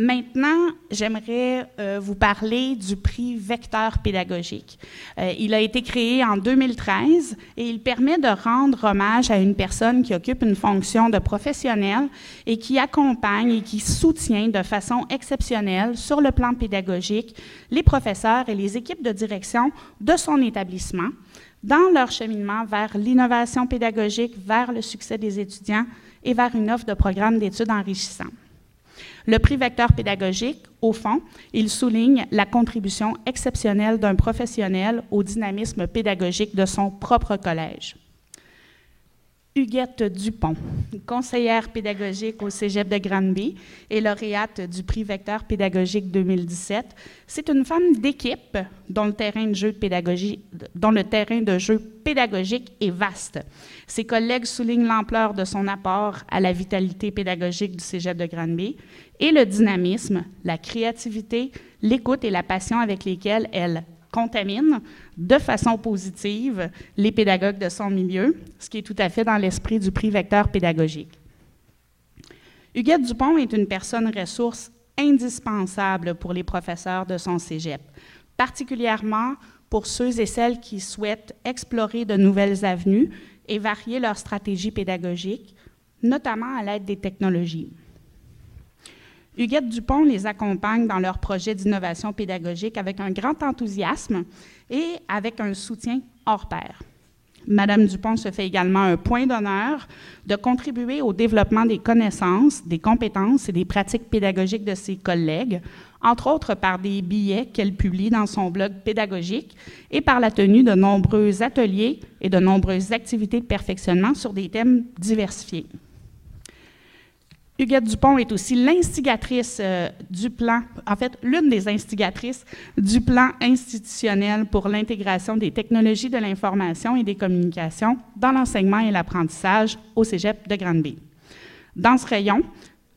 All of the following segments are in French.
Maintenant, j'aimerais euh, vous parler du prix Vecteur pédagogique. Euh, il a été créé en 2013 et il permet de rendre hommage à une personne qui occupe une fonction de professionnel et qui accompagne et qui soutient de façon exceptionnelle sur le plan pédagogique les professeurs et les équipes de direction de son établissement dans leur cheminement vers l'innovation pédagogique, vers le succès des étudiants et vers une offre de programmes d'études enrichissants. Le prix Vecteur pédagogique, au fond, il souligne la contribution exceptionnelle d'un professionnel au dynamisme pédagogique de son propre collège. Huguette Dupont, conseillère pédagogique au Cégep de Granby et lauréate du prix Vecteur pédagogique 2017. C'est une femme d'équipe dont le terrain de jeu pédagogique, est vaste. Ses collègues soulignent l'ampleur de son apport à la vitalité pédagogique du Cégep de Granby et le dynamisme, la créativité, l'écoute et la passion avec lesquelles elle contamine de façon positive les pédagogues de son milieu, ce qui est tout à fait dans l'esprit du prix Vecteur pédagogique. Huguette Dupont est une personne ressource indispensable pour les professeurs de son cégep, particulièrement pour ceux et celles qui souhaitent explorer de nouvelles avenues et varier leur stratégie pédagogique, notamment à l'aide des technologies. Huguette Dupont les accompagne dans leur projet d'innovation pédagogique avec un grand enthousiasme et avec un soutien hors pair. Madame Dupont se fait également un point d'honneur de contribuer au développement des connaissances, des compétences et des pratiques pédagogiques de ses collègues, entre autres par des billets qu'elle publie dans son blog pédagogique et par la tenue de nombreux ateliers et de nombreuses activités de perfectionnement sur des thèmes diversifiés. Huguette Dupont est aussi l'instigatrice euh, du plan, en fait, l'une des instigatrices du plan institutionnel pour l'intégration des technologies de l'information et des communications dans l'enseignement et l'apprentissage au Cégep de Granby. Dans ce rayon,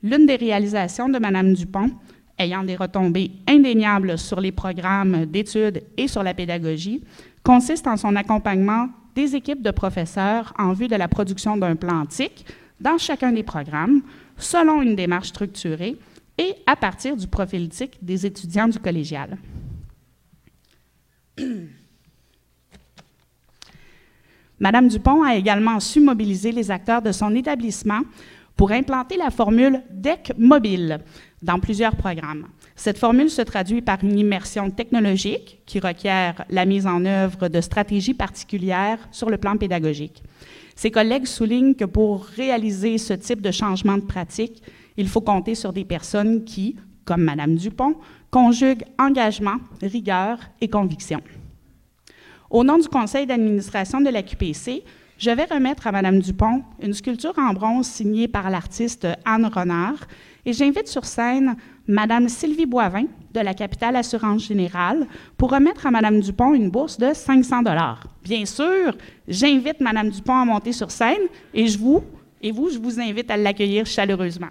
l'une des réalisations de Mme Dupont, ayant des retombées indéniables sur les programmes d'études et sur la pédagogie, consiste en son accompagnement des équipes de professeurs en vue de la production d'un plan TIC dans chacun des programmes selon une démarche structurée et à partir du profil des étudiants du collégial. Madame Dupont a également su mobiliser les acteurs de son établissement pour implanter la formule DEC mobile dans plusieurs programmes. Cette formule se traduit par une immersion technologique qui requiert la mise en œuvre de stratégies particulières sur le plan pédagogique. Ses collègues soulignent que pour réaliser ce type de changement de pratique, il faut compter sur des personnes qui, comme Mme Dupont, conjuguent engagement, rigueur et conviction. Au nom du conseil d'administration de la QPC, je vais remettre à Mme Dupont une sculpture en bronze signée par l'artiste Anne Renard et j'invite sur scène Mme Sylvie Boivin de la Capitale Assurance Générale pour remettre à Mme Dupont une bourse de 500 Bien sûr, j'invite Mme Dupont à monter sur scène et et vous, je vous invite à l'accueillir chaleureusement.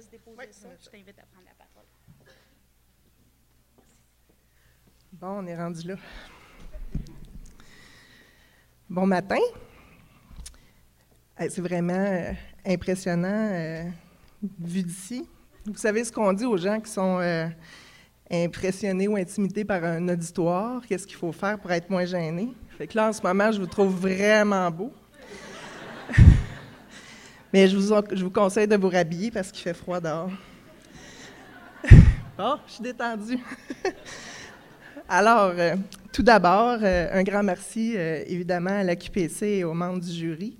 Je t'invite à prendre la parole. Bon, on est rendu là. Bon matin. C'est vraiment euh, impressionnant euh, vu d'ici. Vous savez ce qu'on dit aux gens qui sont euh, impressionnés ou intimidés par un auditoire? Qu'est-ce qu'il faut faire pour être moins gêné? Fait que là, en ce moment, je vous trouve vraiment beau. Mais je vous, conseille de vous rhabiller parce qu'il fait froid dehors. Oh, je suis détendue. Alors, euh, tout d'abord, euh, un grand merci euh, évidemment à la QPC et aux membres du jury.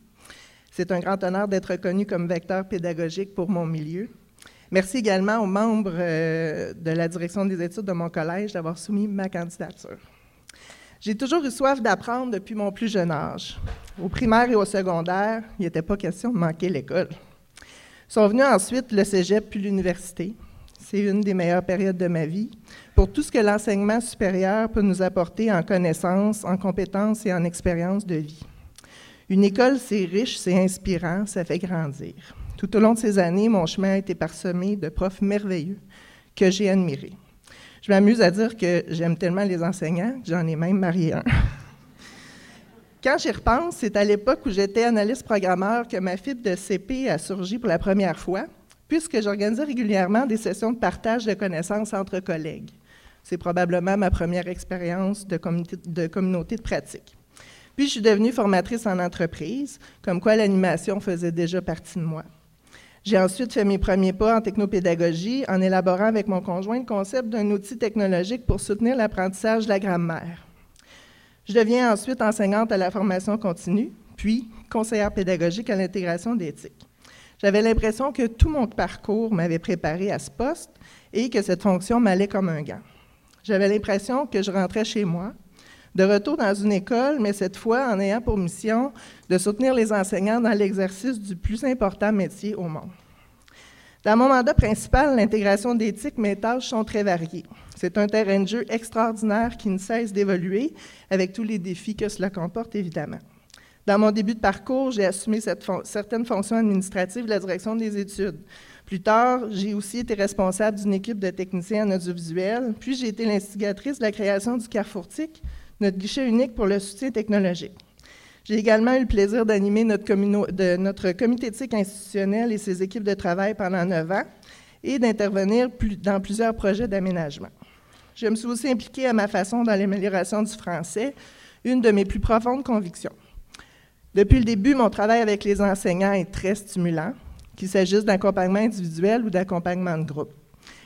C'est un grand honneur d'être reconnu comme vecteur pédagogique pour mon milieu. Merci également aux membres de la direction des études de mon collège d'avoir soumis ma candidature. J'ai toujours eu soif d'apprendre depuis mon plus jeune âge. Au primaire et au secondaire, il n'était pas question de manquer l'école. Sont venus ensuite le cégep puis l'université. C'est une des meilleures périodes de ma vie pour tout ce que l'enseignement supérieur peut nous apporter en connaissances, en compétences et en expérience de vie. Une école, c'est riche, c'est inspirant, ça fait grandir. Tout au long de ces années, mon chemin a été parsemé de profs merveilleux que j'ai admirés. Je m'amuse à dire que j'aime tellement les enseignants que j'en ai même marié un. Quand j'y repense, c'est à l'époque où j'étais analyste programmeur que ma fibre de CP a surgi pour la première fois puisque j'organisais régulièrement des sessions de partage de connaissances entre collègues. C'est probablement ma première expérience de, de, communauté de pratique. Puis je suis devenue formatrice en entreprise, comme quoi l'animation faisait déjà partie de moi. J'ai ensuite fait mes premiers pas en technopédagogie en élaborant avec mon conjoint le concept d'un outil technologique pour soutenir l'apprentissage de la grammaire. Je deviens ensuite enseignante à la formation continue, puis conseillère pédagogique à l'intégration d'éthique. J'avais l'impression que tout mon parcours m'avait préparé à ce poste et que cette fonction m'allait comme un gant. J'avais l'impression que je rentrais chez moi, de retour dans une école, mais cette fois en ayant pour mission de soutenir les enseignants dans l'exercice du plus important métier au monde. Dans mon mandat principal, l'intégration d'éthique, mes tâches sont très variées. C'est un terrain de jeu extraordinaire qui ne cesse d'évoluer avec tous les défis que cela comporte, évidemment. Dans mon début de parcours, j'ai assumé certaines fonctions administratives de la direction des études. Plus tard, j'ai aussi été responsable d'une équipe de techniciens en audiovisuel, puis j'ai été l'instigatrice de la création du Carrefour TIC, notre guichet unique pour le soutien technologique. J'ai également eu le plaisir d'animer notre, comité TIC institutionnel et ses équipes de travail pendant neuf ans et d'intervenir dans plusieurs projets d'aménagement. Je me suis aussi impliquée à ma façon dans l'amélioration du français, une de mes plus profondes convictions. Depuis le début, mon travail avec les enseignants est très stimulant, qu'il s'agisse d'accompagnement individuel ou d'accompagnement de groupe.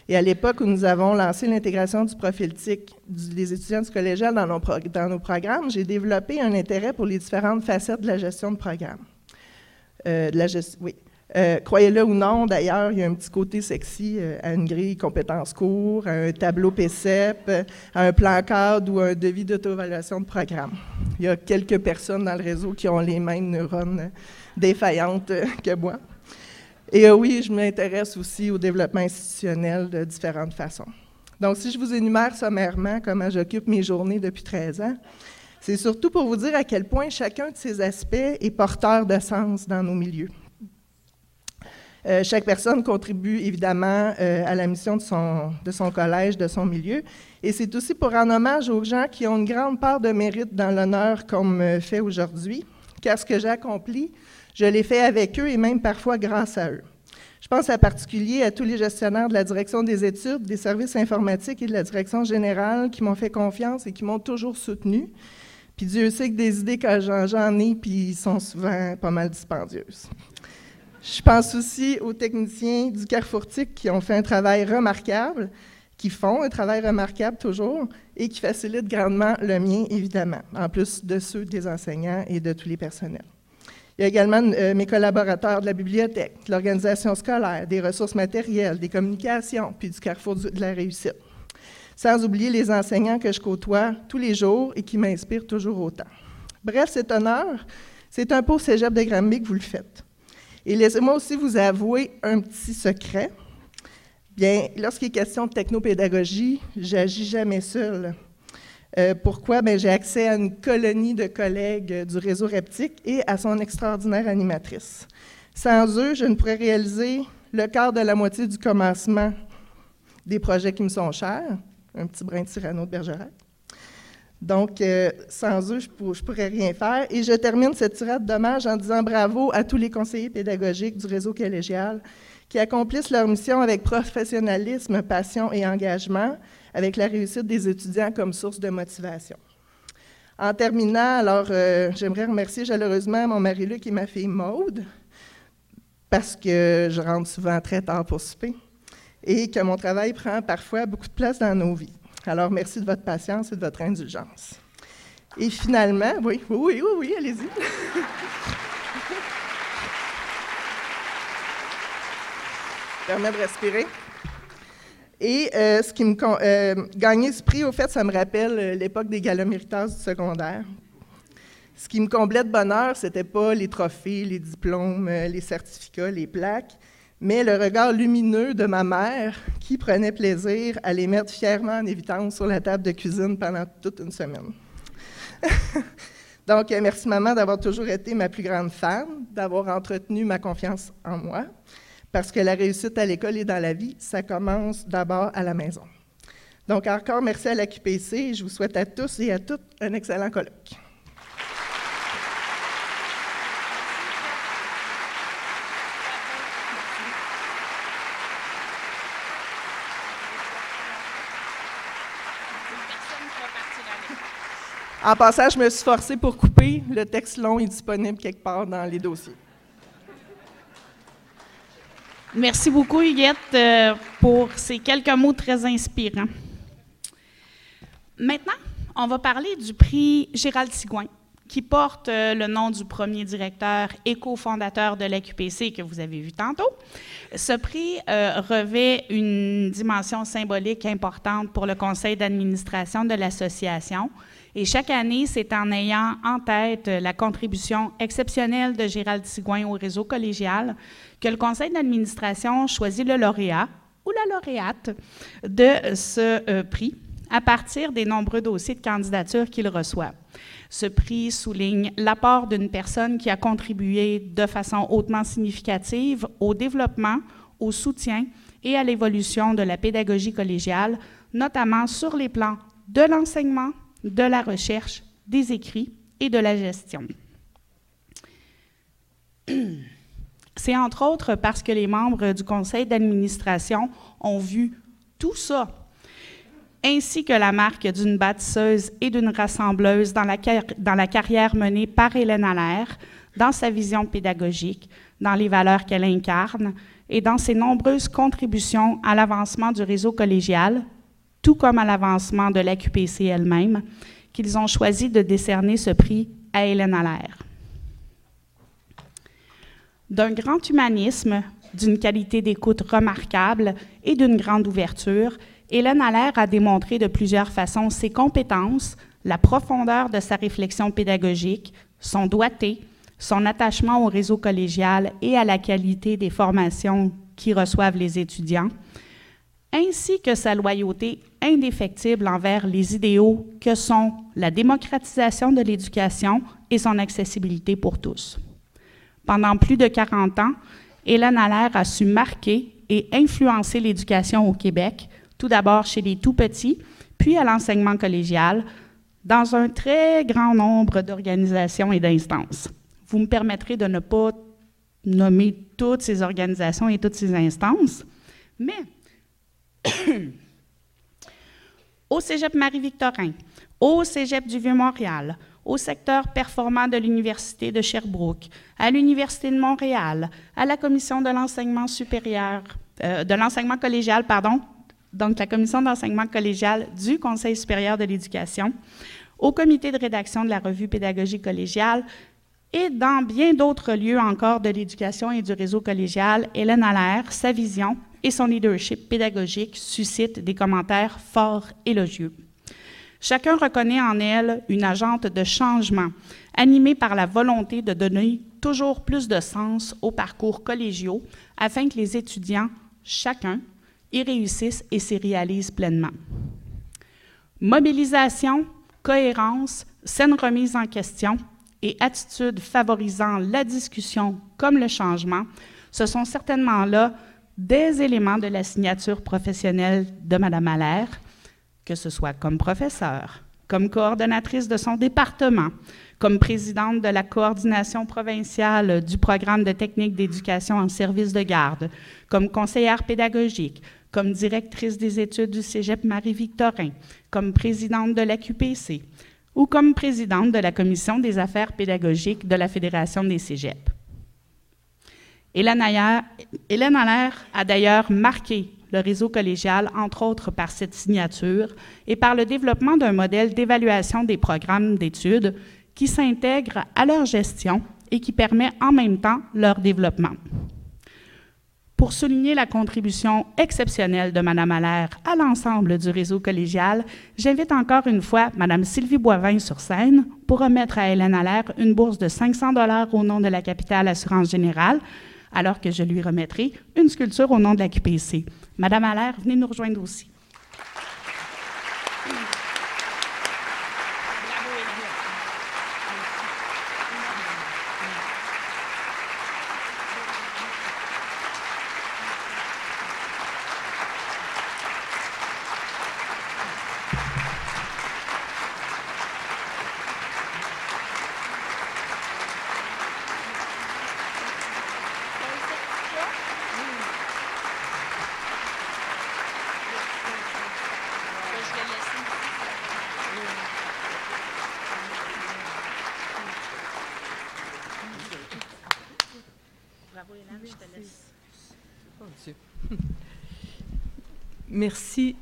Et à l'époque où nous avons lancé l'intégration du profil TIC des étudiants du collégial dans nos, programmes, j'ai développé un intérêt pour les différentes facettes de la gestion de programme. Euh. Euh, croyez-le ou non, d'ailleurs, il y a un petit côté sexy euh, à une grille compétences cours, à un tableau PCEP, à un plan cadre ou un devis d'auto-évaluation de programme. Il y a quelques personnes dans le réseau qui ont les mêmes neurones défaillantes que moi. Et euh, oui, je m'intéresse aussi au développement institutionnel de différentes façons. Donc, si je vous énumère sommairement comment j'occupe mes journées depuis 13 ans, c'est surtout pour vous dire à quel point chacun de ces aspects est porteur de sens dans nos milieux. Euh, chaque personne contribue évidemment euh, à la mission de son, collège, de son milieu. Et c'est aussi pour rendre hommage aux gens qui ont une grande part de mérite dans l'honneur qu'on me fait aujourd'hui, car ce que j'ai accompli, je l'ai fait avec eux et même parfois grâce à eux. Je pense en particulier à tous les gestionnaires de la direction des études, des services informatiques et de la direction générale qui m'ont fait confiance et qui m'ont toujours soutenu. Puis Dieu sait que des idées que j'en ai, puis sont souvent pas mal dispendieuses. Je pense aussi aux techniciens du Carrefourtique qui ont fait un travail remarquable, qui font un travail remarquable toujours et qui facilitent grandement le mien, évidemment, en plus de ceux des enseignants et de tous les personnels. Il y a également euh, mes collaborateurs de la bibliothèque, de l'organisation scolaire, des ressources matérielles, des communications, puis du Carrefour de la réussite. Sans oublier les enseignants que je côtoie tous les jours et qui m'inspirent toujours autant. Bref, cet honneur, c'est un beau cégep de Granby que vous le faites. Et laissez-moi aussi vous avouer un petit secret. Bien, lorsqu'il est question de technopédagogie, j'agis jamais seule. Euh, pourquoi? Bien, j'ai accès à une colonie de collègues du réseau Reptique et à son extraordinaire animatrice. Sans eux, je ne pourrais réaliser le quart de la moitié du commencement des projets qui me sont chers, un petit brin de Cyrano de Bergerac. Donc, euh, sans eux, je ne pourrais rien faire. Et je termine cette tirade d'hommage en disant bravo à tous les conseillers pédagogiques du réseau collégial qui accomplissent leur mission avec professionnalisme, passion et engagement, avec la réussite des étudiants comme source de motivation. En terminant, alors, euh, j'aimerais remercier chaleureusement mon mari-Luc et ma fille Maude, parce que je rentre souvent très tard pour souper et que mon travail prend parfois beaucoup de place dans nos vies. Alors, merci de votre patience et de votre indulgence. Et finalement, oui, oui, oui, oui, allez-y. Permet de respirer. Et euh, ce qui me euh, gagner ce prix, au fait, ça me rappelle euh, l'époque des galas du secondaire. Ce qui me comblait de bonheur, c'était pas les trophées, les diplômes, les certificats, les plaques, mais le regard lumineux de ma mère qui prenait plaisir à les mettre fièrement en évidence sur la table de cuisine pendant toute une semaine. Donc, merci maman d'avoir toujours été ma plus grande fan, d'avoir entretenu ma confiance en moi, parce que la réussite à l'école et dans la vie, ça commence d'abord à la maison. Donc, encore merci à la QPC je vous souhaite à tous et à toutes un excellent colloque. En passant, je me suis forcée pour couper. Le texte long est disponible quelque part dans les dossiers. Merci beaucoup, Huguette, euh, pour ces quelques mots très inspirants. Maintenant, on va parler du prix Gérald Sigouin, qui porte euh, le nom du premier directeur et cofondateur de l'AQPC que vous avez vu tantôt. Ce prix euh, revêt une dimension symbolique importante pour le conseil d'administration de l'association. Et chaque année, c'est en ayant en tête la contribution exceptionnelle de Gérald Sigouin au réseau collégial que le conseil d'administration choisit le lauréat ou la lauréate de ce euh, prix à partir des nombreux dossiers de candidature qu'il reçoit. Ce prix souligne l'apport d'une personne qui a contribué de façon hautement significative au développement, au soutien et à l'évolution de la pédagogie collégiale, notamment sur les plans de l'enseignement, de la recherche, des écrits et de la gestion. C'est entre autres parce que les membres du conseil d'administration ont vu tout ça, ainsi que la marque d'une bâtisseuse et d'une rassembleuse dans la, dans la carrière menée par Hélène Allaire, dans sa vision pédagogique, dans les valeurs qu'elle incarne et dans ses nombreuses contributions à l'avancement du réseau collégial, tout comme à l'avancement de l'AQPC elle-même, qu'ils ont choisi de décerner ce prix à Hélène Allaire. D'un grand humanisme, d'une qualité d'écoute remarquable et d'une grande ouverture, Hélène Allaire a démontré de plusieurs façons ses compétences, la profondeur de sa réflexion pédagogique, son doigté, son attachement au réseau collégial et à la qualité des formations qui reçoivent les étudiants, ainsi que sa loyauté indéfectible envers les idéaux que sont la démocratisation de l'éducation et son accessibilité pour tous. Pendant plus de 40 ans, Hélène Allaire a su marquer et influencer l'éducation au Québec, tout d'abord chez les tout-petits, puis à l'enseignement collégial, dans un très grand nombre d'organisations et d'instances. Vous me permettrez de ne pas nommer toutes ces organisations et toutes ces instances, mais au Cégep Marie-Victorin, au Cégep du Vieux-Montréal, au secteur performant de l'Université de Sherbrooke, à l'Université de Montréal, à la Commission de l'enseignement supérieur, euh, de l'enseignement collégial, pardon, donc la Commission d'enseignement collégial du Conseil supérieur de l'éducation, au comité de rédaction de la revue pédagogique collégiale et dans bien d'autres lieux encore de l'éducation et du réseau collégial, Hélène Allaire, sa vision et son leadership pédagogique suscitent des commentaires forts élogieux. Chacun reconnaît en elle une agente de changement, animée par la volonté de donner toujours plus de sens aux parcours collégiaux afin que les étudiants, chacun, y réussissent et s'y réalisent pleinement. Mobilisation, cohérence, saine remise en question et attitude favorisant la discussion comme le changement, ce sont certainement là des éléments de la signature professionnelle de Mme Allaire, que ce soit comme professeur, comme coordonnatrice de son département, comme présidente de la coordination provinciale du programme de technique d'éducation en service de garde, comme conseillère pédagogique, comme directrice des études du Cégep Marie-Victorin, comme présidente de l'AQPC ou comme présidente de la commission des affaires pédagogiques de la Fédération des Cégeps. Hélène Allaire a d'ailleurs marqué le réseau collégial, entre autres par cette signature et par le développement d'un modèle d'évaluation des programmes d'études qui s'intègre à leur gestion et qui permet en même temps leur développement. Pour souligner la contribution exceptionnelle de Mme Allaire à l'ensemble du réseau collégial, j'invite encore une fois Mme Sylvie Boivin sur scène pour remettre à Hélène Allaire une bourse de 500 dollars au nom de la Capitale Assurance Générale, alors que je lui remettrai une sculpture au nom de la QPC. Madame Allaire, venez nous rejoindre aussi. Merci.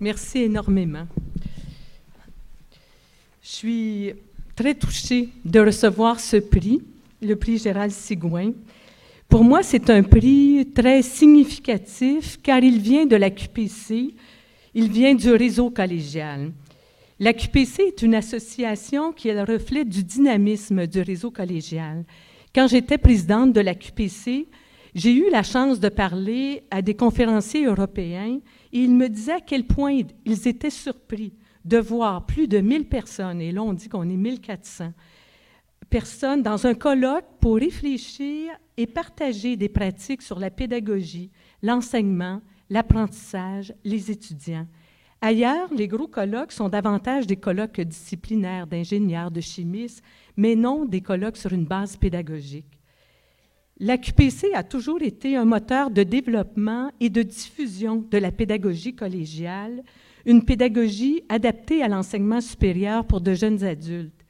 Merci énormément. Je suis très touchée de recevoir ce prix, le prix Gérald Sigouin. Pour moi, c'est un prix très significatif car il vient de la QPC, il vient du réseau collégial. La QPC est une association qui est le reflet du dynamisme du réseau collégial. Quand j'étais présidente de la QPC, j'ai eu la chance de parler à des conférenciers européens et ils me disaient à quel point ils étaient surpris de voir plus de 1000 personnes, et là on dit qu'on est 1400 personnes, dans un colloque pour réfléchir et partager des pratiques sur la pédagogie, l'enseignement, l'apprentissage, les étudiants. Ailleurs, les gros colloques sont davantage des colloques disciplinaires d'ingénieurs, de chimistes, mais non des colloques sur une base pédagogique. La QPC a toujours été un moteur de développement et de diffusion de la pédagogie collégiale, une pédagogie adaptée à l'enseignement supérieur pour de jeunes adultes.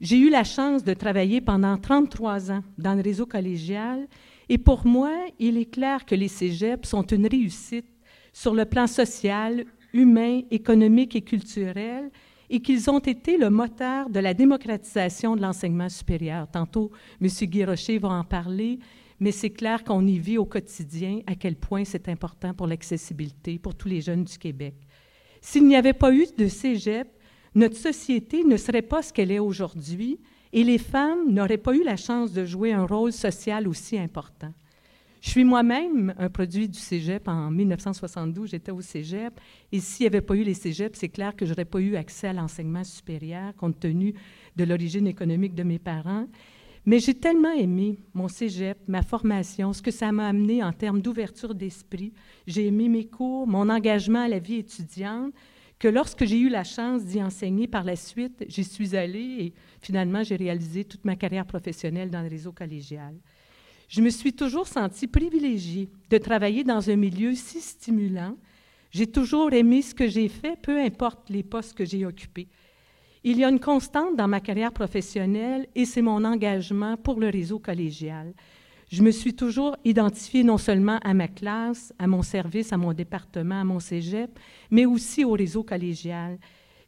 J'ai eu la chance de travailler pendant 33 ans dans le réseau collégial et pour moi, il est clair que les cégeps sont une réussite sur le plan social, humain, économique et culturel et qu'ils ont été le moteur de la démocratisation de l'enseignement supérieur. Tantôt, M. Guy Rocher va en parler, mais c'est clair qu'on y vit au quotidien à quel point c'est important pour l'accessibilité pour tous les jeunes du Québec. S'il n'y avait pas eu de cégep, notre société ne serait pas ce qu'elle est aujourd'hui et les femmes n'auraient pas eu la chance de jouer un rôle social aussi important. Je suis moi-même un produit du cégep. En 1972, j'étais au cégep. Et s'il n'y avait pas eu les cégeps, c'est clair que je n'aurais pas eu accès à l'enseignement supérieur compte tenu de l'origine économique de mes parents. Mais j'ai tellement aimé mon cégep, ma formation, ce que ça m'a amené en termes d'ouverture d'esprit. J'ai aimé mes cours, mon engagement à la vie étudiante, que lorsque j'ai eu la chance d'y enseigner par la suite, j'y suis allée et finalement j'ai réalisé toute ma carrière professionnelle dans le réseau collégial. Je me suis toujours sentie privilégiée de travailler dans un milieu si stimulant. J'ai toujours aimé ce que j'ai fait, peu importe les postes que j'ai occupés. Il y a une constante dans ma carrière professionnelle et c'est mon engagement pour le réseau collégial. Je me suis toujours identifiée non seulement à ma classe, à mon service, à mon département, à mon cégep, mais aussi au réseau collégial.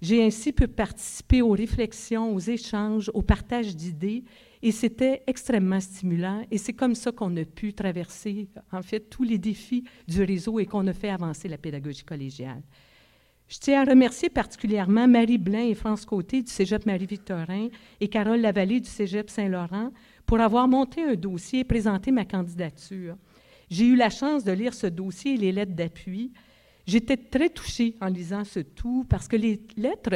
J'ai ainsi pu participer aux réflexions, aux échanges, au partage d'idées et c'était extrêmement stimulant et c'est comme ça qu'on a pu traverser, en fait, tous les défis du réseau et qu'on a fait avancer la pédagogie collégiale. Je tiens à remercier particulièrement Marie Blain et France Côté du Cégep Marie-Victorin et Carole Lavallée du Cégep Saint-Laurent pour avoir monté un dossier et présenté ma candidature. J'ai eu la chance de lire ce dossier et les lettres d'appui J'étais très touchée en lisant ce tout parce que les lettres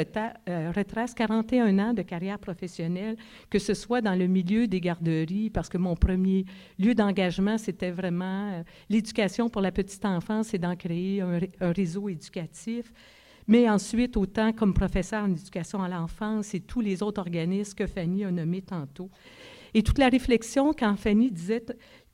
euh, retracent 41 ans de carrière professionnelle, que ce soit dans le milieu des garderies, parce que mon premier lieu d'engagement, c'était vraiment euh, l'éducation pour la petite enfance et d'en créer un, réseau éducatif. Mais ensuite, autant comme professeur en éducation à l'enfance et tous les autres organismes que Fanny a nommés tantôt. Et toute la réflexion quand Fanny disait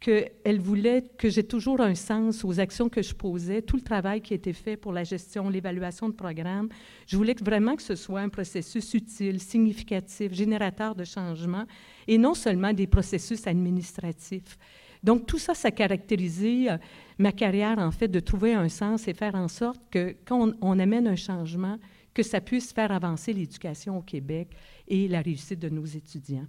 qu'elle voulait que j'ai toujours un sens aux actions que je posais, tout le travail qui été fait pour la gestion, l'évaluation de programme. Je voulais vraiment que ce soit un processus utile, significatif, générateur de changement, et non seulement des processus administratifs. Donc, tout ça, ça a caractérisé euh, ma carrière, en fait, de trouver un sens et faire en sorte que quand on amène un changement, que ça puisse faire avancer l'éducation au Québec et la réussite de nos étudiants.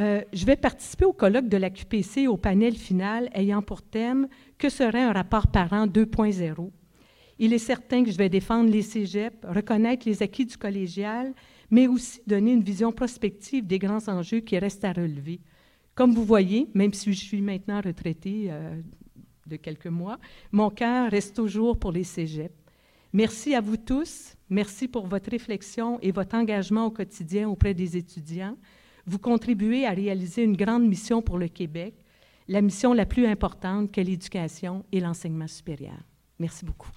Euh, je vais participer au colloque de la QPC au panel final ayant pour thème Que serait un rapport parent 2.0 Il est certain que je vais défendre les cégeps, reconnaître les acquis du collégial, mais aussi donner une vision prospective des grands enjeux qui restent à relever. Comme vous voyez, même si je suis maintenant retraitée euh, de quelques mois, mon cœur reste toujours pour les cégeps. Merci à vous tous. Merci pour votre réflexion et votre engagement au quotidien auprès des étudiants. Vous contribuez à réaliser une grande mission pour le Québec, la mission la plus importante que l'éducation et l'enseignement supérieur. Merci beaucoup.